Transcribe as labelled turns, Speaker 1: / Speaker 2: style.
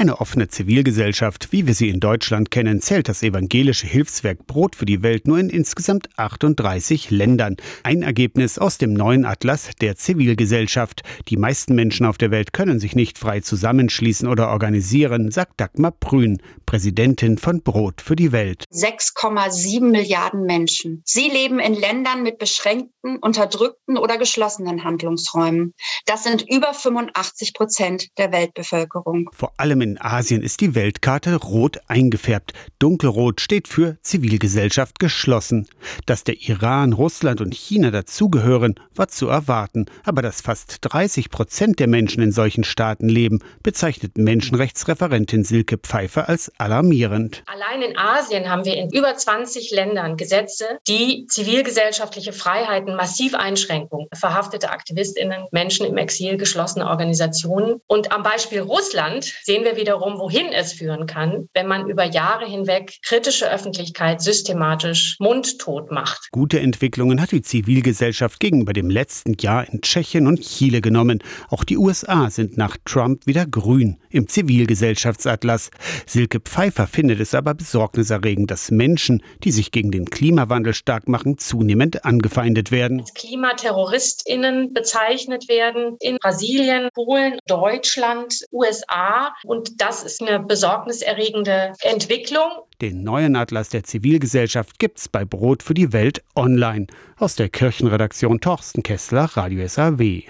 Speaker 1: Eine offene Zivilgesellschaft, wie wir sie in Deutschland kennen, zählt das evangelische Hilfswerk Brot für die Welt nur in insgesamt 38 Ländern. Ein Ergebnis aus dem neuen Atlas der Zivilgesellschaft. Die meisten Menschen auf der Welt können sich nicht frei zusammenschließen oder organisieren, sagt Dagmar Prün, Präsidentin von Brot für die Welt.
Speaker 2: 6,7 Milliarden Menschen. Sie leben in Ländern mit beschränkten, unterdrückten oder geschlossenen Handlungsräumen. Das sind über 85 Prozent der Weltbevölkerung.
Speaker 1: Vor allem in Asien ist die Weltkarte rot eingefärbt. Dunkelrot steht für Zivilgesellschaft geschlossen. Dass der Iran, Russland und China dazugehören, war zu erwarten. Aber dass fast 30 Prozent der Menschen in solchen Staaten leben, bezeichnet Menschenrechtsreferentin Silke Pfeiffer als alarmierend.
Speaker 3: Allein in Asien haben wir in über 20 Ländern Gesetze, die zivilgesellschaftliche Freiheiten massiv einschränken. Verhaftete Aktivistinnen, Menschen im Exil, geschlossene Organisationen. Und am Beispiel Russland sehen wir wiederum, wohin es führen kann, wenn man über Jahre hinweg kritische Öffentlichkeit systematisch mundtot macht.
Speaker 1: Gute Entwicklungen hat die Zivilgesellschaft gegenüber dem letzten Jahr in Tschechien und Chile genommen. Auch die USA sind nach Trump wieder grün im Zivilgesellschaftsatlas. Silke Pfeiffer findet es aber besorgniserregend, dass Menschen, die sich gegen den Klimawandel stark machen, zunehmend angefeindet werden.
Speaker 3: Als KlimaterroristInnen bezeichnet werden in Brasilien, Polen, Deutschland, USA. Und das ist eine besorgniserregende Entwicklung.
Speaker 1: Den neuen Atlas der Zivilgesellschaft gibt's bei Brot für die Welt online. Aus der Kirchenredaktion Torsten Kessler, Radio SAW.